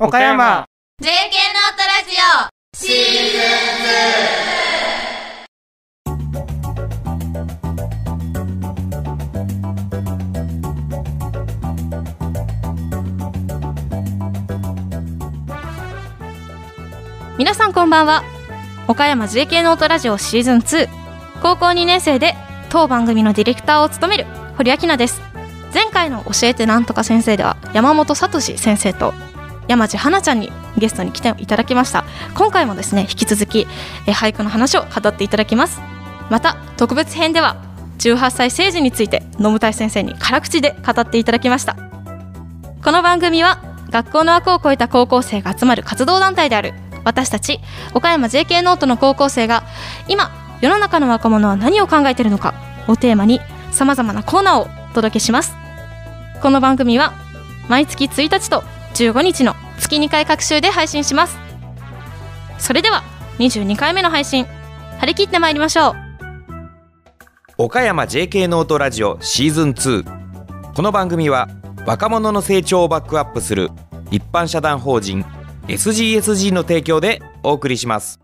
岡山。JK ノートラジオ。シーズン皆さんこんばんは。岡山 JK ノートラジオシーズン2高校2年生で当番組のディレクターを務める堀明奈です。前回の教えてなんとか先生では山本聡先生と山地花ちゃんにゲストに来ていただきました。今回もですね引き続きえ俳句の話を語っていただきます。また特別編では18歳成人について野村先生に辛口で語っていただきました。この番組は学校の枠を超えた高校生が集まる活動団体である私たち岡山 JK ノートの高校生が今世の中の若者は何を考えているのかをテーマにさまざまなコーナーをお届けします。この番組は毎月1日と15日の月2回各週で配信します。それでは22回目の配信張り切ってまいりましょう。岡山 JK ノートラジオシーズン2この番組は若者の成長をバックアップする一般社団法人 SGSG の提供でお送りします。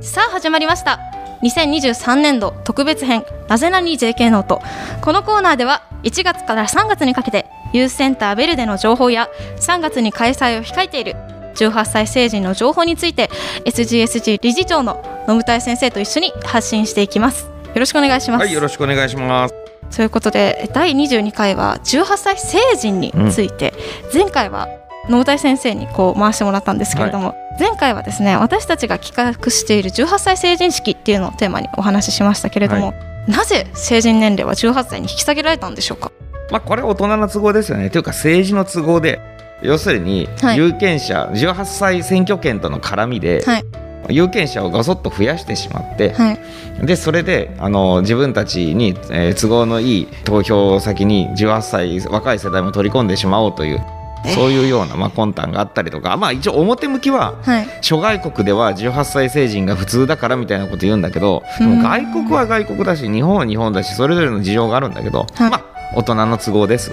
さあ始まりました。2023年度特別編なぜなに JK ノート。このコーナーでは1月から3月にかけてユースセンターベルでの情報や3月に開催を控えている18歳成人の情報について SGSG 理事長の野村先生と一緒に発信していきます。よろしくお願いします、はいよろしくお願いします。ということで第22回は18歳成人について、前回は野村先生にこう回してもらったんですけれども、前回はですね私たちが企画している18歳成人式っていうのをテーマにお話ししましたけれども、なぜ成人年齢は18歳に引き下げられたんでしょうか？まあこれは大人の都合ですよね。というか政治の都合で要するにはい。有権者、18歳選挙権との絡みで、はい。有権者をごそっと増やしてしまって、はい。でそれであの自分たちに、えー都合のいい投票先に18歳若い世代も取り込んでしまおうというえー。そういうような、まあ、魂胆があったりとか、まあ、一応表向きははい。諸外国では18歳成人が普通だからみたいなこと言うんだけど外国は外国だし日本は日本だしそれぞれの事情があるんだけど、はい。まあ大人の都合です。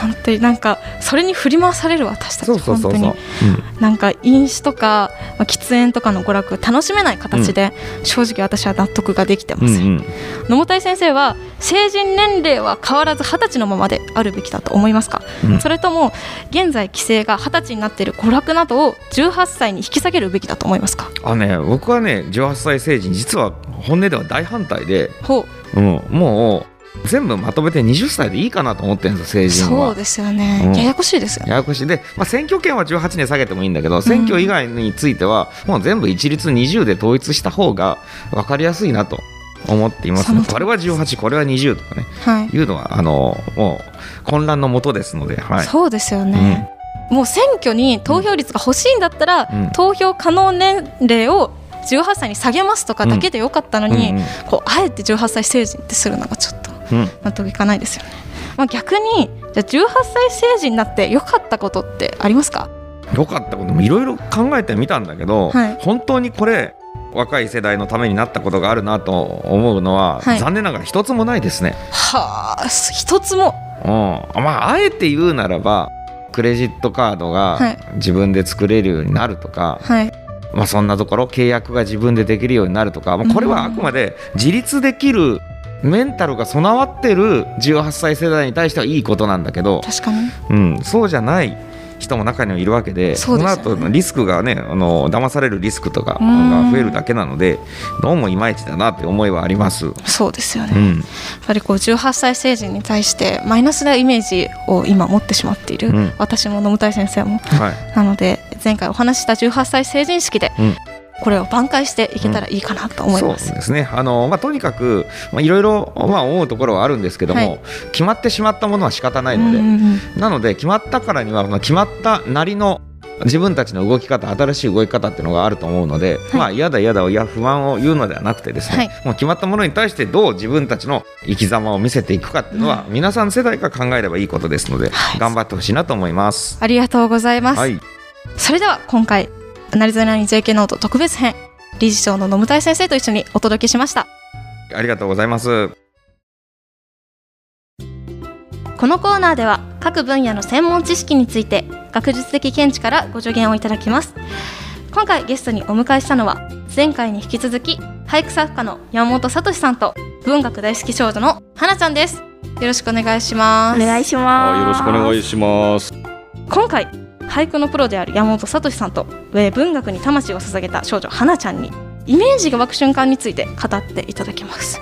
本当になんかそれに振り回される私たちそうそうそうそう。本当に。なんか飲酒とか、まあ、喫煙とかの娯楽を楽しめない形で、正直私は納得ができてまうん。せん、うん。野本先生は成人年齢は変わらず二十歳のままであるべきだと思いますか、うん。それとも現在規制が二十歳になっている娯楽などを18歳に引き下げるべきだと思いますか？あね僕はね18歳成人実は本音では大反対で、ほう。うん、もう全部まとめて20歳でいいかなと思ってるんですよ成人は。そうですよね、うん。ややこしいですよね。ややこしい。で、まあ、選挙権は18年下げてもいいんだけど選挙以外についてはもう全部一律20で統一した方が分かりやすいなと思っています。その通りこれは18これは20とかねはい、いうのはあのもう混乱のもとですので、はい、そうですよね、もう選挙に投票率が欲しいんだったら、うん。投票可能年齢を18歳に下げますとかだけでよかったのに、うんうんこうあえて18歳成人ってするのがちょっとうん納得いかないですよね。まあ、逆にじゃあ18歳成人になって良かったことってありますか？よかったこともいろいろ考えてみたんだけど、はい。本当にこれ若い世代のためになったことがあるなと思うのは、はい。残念ながら一つもないですね。はあ一つも。うん、まああえて言うならばクレジットカードがはい。自分で作れるようになるとか、はい。まあ、そんなところ契約が自分でできるようになるとか、まあ、これはあくまで自立できるメンタルが備わってる18歳世代に対してはいいことなんだけど、確かに。うん、そうじゃない人も中にはいるわけでそうでね。の後のリスクがねあの騙されるリスクとかうん。が増えるだけなのでどうもいまいちだなって思いはあります。そうですよね、やっうんぱりこう18歳成人に対してマイナスなイメージを今持ってしまっている、うん。私も野村先生も。はい。なので前回お話しした18歳成人式でうんこれを挽回していけたらいいかなと思います。そうですね。あの、まあ、とにかくまあいろいろまあ思うところはあるんですけども、はい。決まってしまったものは仕方ないので、うんうんうん。なので決まったからにはまあ決まったなりの自分たちの動き方新しい動き方っていうのがあると思うので、まあ嫌だ嫌だいや不安を言うのではなくてですね、はい。もう決まったものに対してどう自分たちの生き様を見せていくかっていうのは、皆さん世代が考えればいいことですので、はい。頑張ってほしいなと思います。ありがとうございます。はい、それでは今回なりざなに JK ノート特別編理事長の野村先生と一緒にお届けしました。ありがとうございます。このコーナーでは各分野の専門知識について学術的見地からご助言をいただきます今回ゲストにお迎えしたのは前回に引き続き俳句作家の山本聡さんと文学大好き少女の花ちゃんですよろしくお願いしますお願いしあます。よろしくお願いします。今回俳句のプロである山本聡さんと、えー文学に魂を捧げた少女花ちゃんにイメージが湧く瞬間について語っていただきます。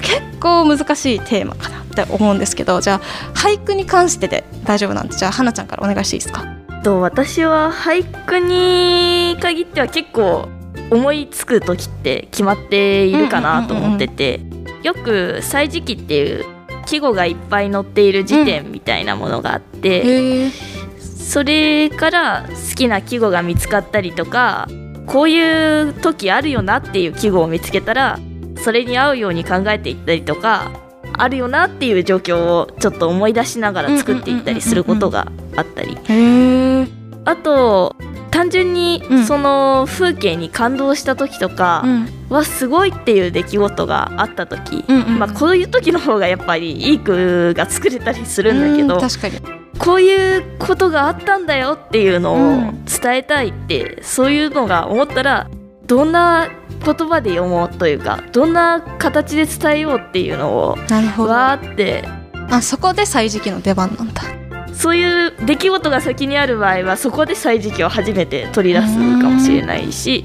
結構難しいテーマかなって思うんですけどじゃあ俳句に関してで大丈夫なんでじゃあ花ちゃんからお願いしていいですか？と私は俳句に限っては結構思いつく時って決まっているかなと思ってて、よく「歳時記」っていう季語がいっぱい載っている辞典みたいなものがあって、へえそれから好きな季語が見つかったりとかこういう時あるよなっていう季語を見つけたらそれに合うように考えていったりとかあるよなっていう状況をちょっと思い出しながら作っていったりすることがあったり。あと単純にうん。その風景に感動した時とかうん。はすごいっていう出来事があった時、まあ、こういう時の方がやっぱりいい句が作れたりするんだけどうん確かにこういうことがあったんだよっていうのうをん。伝えたいって、そういうのが思ったらどんな言葉で読もうというかどんな形で伝えようっていうのをわーって。あそこで歳時記の出番なんだ。そういう出来事が先にある場合はそこで歳時記を初めて取り出すかもしれないし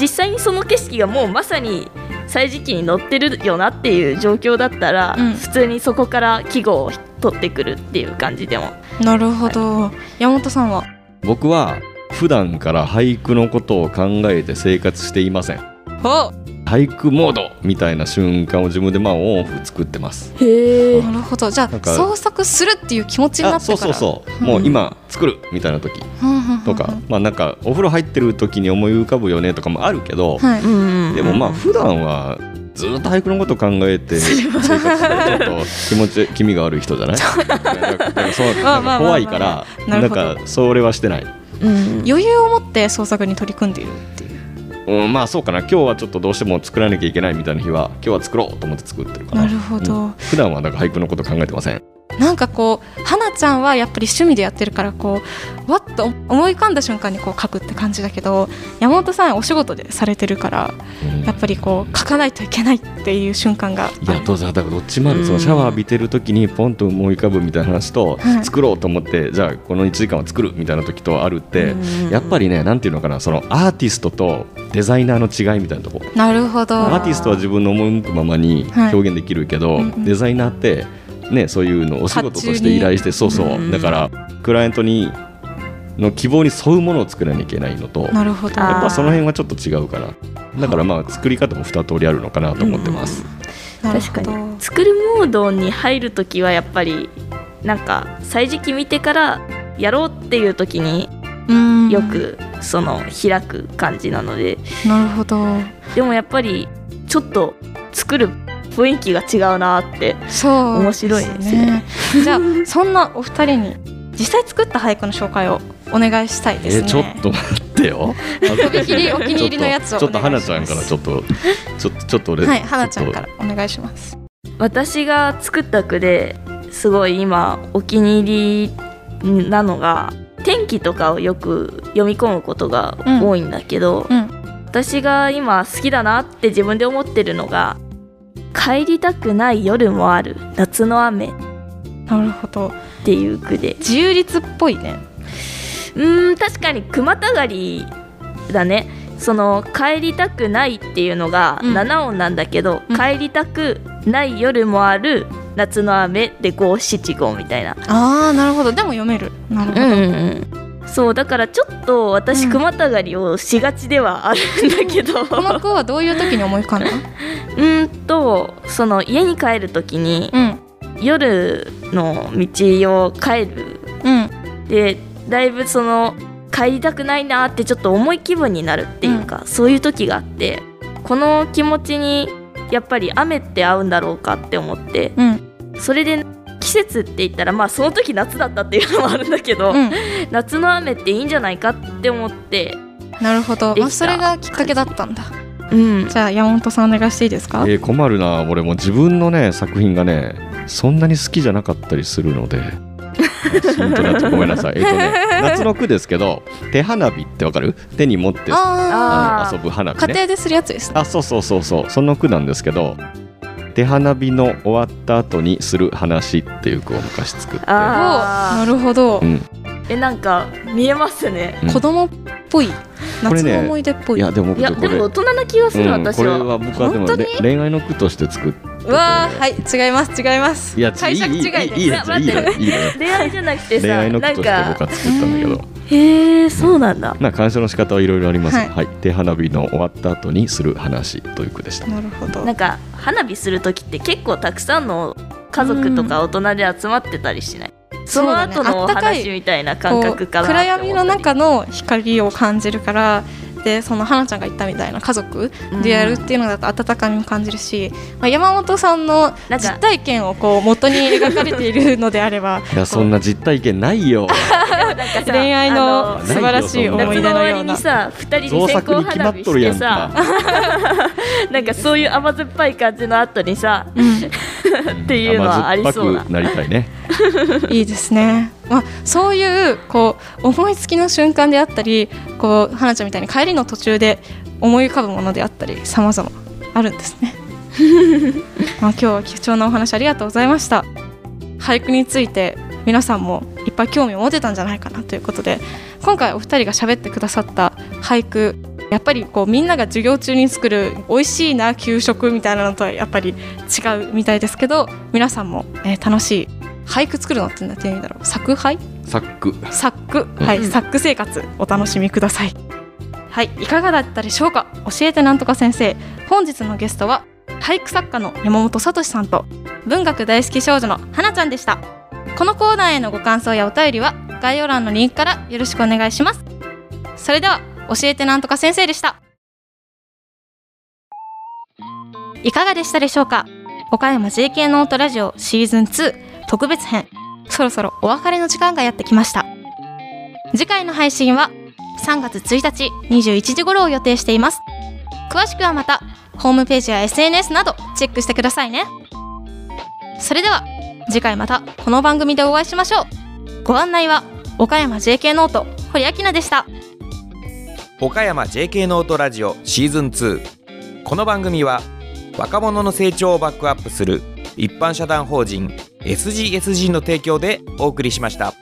実際にその景色がもうまさに歳時記に載ってるよなっていう状況だったら、うん。普通にそこから季語を取ってくるっていう感じでも。なるほど、山本さんは？僕は普段から俳句のことを考えて生活していません。お！俳句モードみたいな瞬間を自分でまあオンオフ作ってます。へえ。なるほど。じゃあ創作するっていう気持ちになあってから。そうそうそう。もう今作るみたいな時。とか、まあなんかお風呂入ってる時に思い浮かぶよねとかもあるけど、はい、うん。でもまあ普段はずっと俳句のこと考えて生活してるちょっと気持ち気味が悪い人じゃない？怖いからなんかそれはしてない、うん。余裕を持って創作に取り組んでいるっていう。うん、まあそうかな。今日はちょっとどうしても作らなきゃいけないみたいな日は今日は作ろうと思って作ってるかななるほど、うん。普段はなんか俳句のこと考えてません？なんかこう花ちゃんはやっぱり趣味でやってるからこうわっと思い浮かんだ瞬間にこう書くって感じだけど山本さんお仕事でされてるからうん。やっぱりこう書かないといけないっていう瞬間がいやどうぞだからどっちもある、うん。そのシャワー浴びてる時にポンと思い浮かぶみたいな話と、はい。作ろうと思ってじゃあこの1時間は作るみたいな時とあるって、うんやっぱりねなんていうのかなそのアーティストとデザイナーの違いみたいなとこ。なるほど。アーティストは自分の思い向くままにはい。表現できるけど、うんうん。デザイナーってねそういうのをお仕事として依頼してそうそう、うん。だからクライアントにの希望に沿うものを作らなきゃいけないのとなるほど。やっぱその辺はちょっと違うから。だからまあ作り方も二通りあるのかなと思ってます、なるほど。確かに作るモードに入る時はやっぱりなんか歳時記見てからやろうっていう時にうん。よくその開く感じなので。なるほど。でもやっぱりちょっと作る雰囲気が違うなってそう。面白いですね。じゃあそんなお二人に実際作った俳句の紹介をお願いしたいですね。えーちょっと待ってよ。お気に入りのやつをちょっと花ちゃんからちょっとちょっとちょっと俺はい花ちゃんからお願いします私が作った句ですごい今お気に入りなのが天気とかをよく読み込むことが多いんだけど、うん。私が今好きだなって自分で思ってるのが「帰りたくない夜もある。夏の雨」っなるほど。ていう句で。自由律っぽいね。うーん確かに。熊たがりだね。その帰りたくないっていうのがうん。7音なんだけど、うん。帰りたくない夜もある。夏の雨で五七五みたいな。ああなるほど。でも読める。なるほど、うんそうだからちょっと私うん。熊たがりをしがちではあるんだけど。この句はどういう時に思い浮かんだ？うーんとその家に帰る時にうん。夜の道を帰る。うん。でだいぶその帰りたくないなってちょっと重い気分になるっていうか、そういう時があってこの気持ちにやっぱり雨って合うんだろうかって思ってうん。それで季節って言ったらまあその時夏だったっていうのもあるんだけど、うん。夏の雨っていいんじゃないかって思って。なるほど、まあ、それがきっかけだったんだ。うん。じゃあ山本さんお願いしていいですか、えー困るな俺も自分のね作品がねそんなに好きじゃなかったりするので。ごめんなさい。えっとね 夏の句ですけど手花火ってわかる？手に持ってああの遊ぶ花あ火ね。家庭でするやつですね。あそうそうそうそう。その句なんですけど手花火の終わった後にする話っていう句を昔作って。おなあるほど、うん、ーえなんか見えますね。うん。子供っぽい。夏の思い出っぽい。いやでもいや僕これでも大人な気がする、うん、これ私は。は僕はでも恋愛の句として作ってわーはい違います違います。いや解釈違いいいいいでいいいいよい恋愛じゃなくてさ恋愛の句としてなんか僕は作ったんだけど。へえそうなんだ。まあ鑑賞の仕方はいろいろあります。はいはい、手花火の終わった後にする話という句でした。なるほど。なんか花火する時って結構たくさんの家族とか大人で集まってたりしない、その後のお話みたいな感覚かなこう暗闇の中の光を感じるからでその花ちゃんが言ったみたいな家族でやるっていうのだと温かみも感じるし、まあ、山本さんの実体験をこう元に描かれているのであれば いやそんな実体験ないよ。なんかさ恋愛のあ素晴らしい思い出のような。りにさ2人造で線香花火っとるやんしてさか。なんかそういう甘酸っぱい感じの後にさ っていうのはありそうな。甘酸っぱくなりたいね。いいですね、まあ、そういうこう思いつきの瞬間であったりこう花ちゃんみたいに帰りの途中で思い浮かぶものであったり様々あるんですね。まあ今日は貴重なお話ありがとうございました。俳句について皆さんもいっぱい興味を持てたんじゃないかなということで今回お二人が喋ってくださった俳句やっぱりこうみんなが授業中に作る美味しいな給食みたいなのとはやっぱり違うみたいですけど皆さんも、えー楽しい俳句作るのって何て言うんだろう？作俳？作。句作句はい、うん作句生活お楽しみください。はいいかがだったでしょうか？教えてなんとか先生。本日のゲストは俳句作家の山本聡さんと文学大好き少女の花ちゃんでした。このコーナーへのご感想やお便りは概要欄のリンクからよろしくお願いします。それでは教えてなんとか先生でした。いかがでしたでしょうか？岡山 JK ノートラジオシーズン2特別編。そろそろお別れの時間がやってきました。次回の配信は3月1日21時頃を予定しています。詳しくはまたホームページや SNS などチェックしてくださいね。それでは次回またこの番組でお会いしましょう。ご案内は岡山 JK ノート堀明菜でした。岡山 JK ノートラジオシーズン2この番組は若者の成長をバックアップする一般社団法人 SGSG の提供でお送りしました。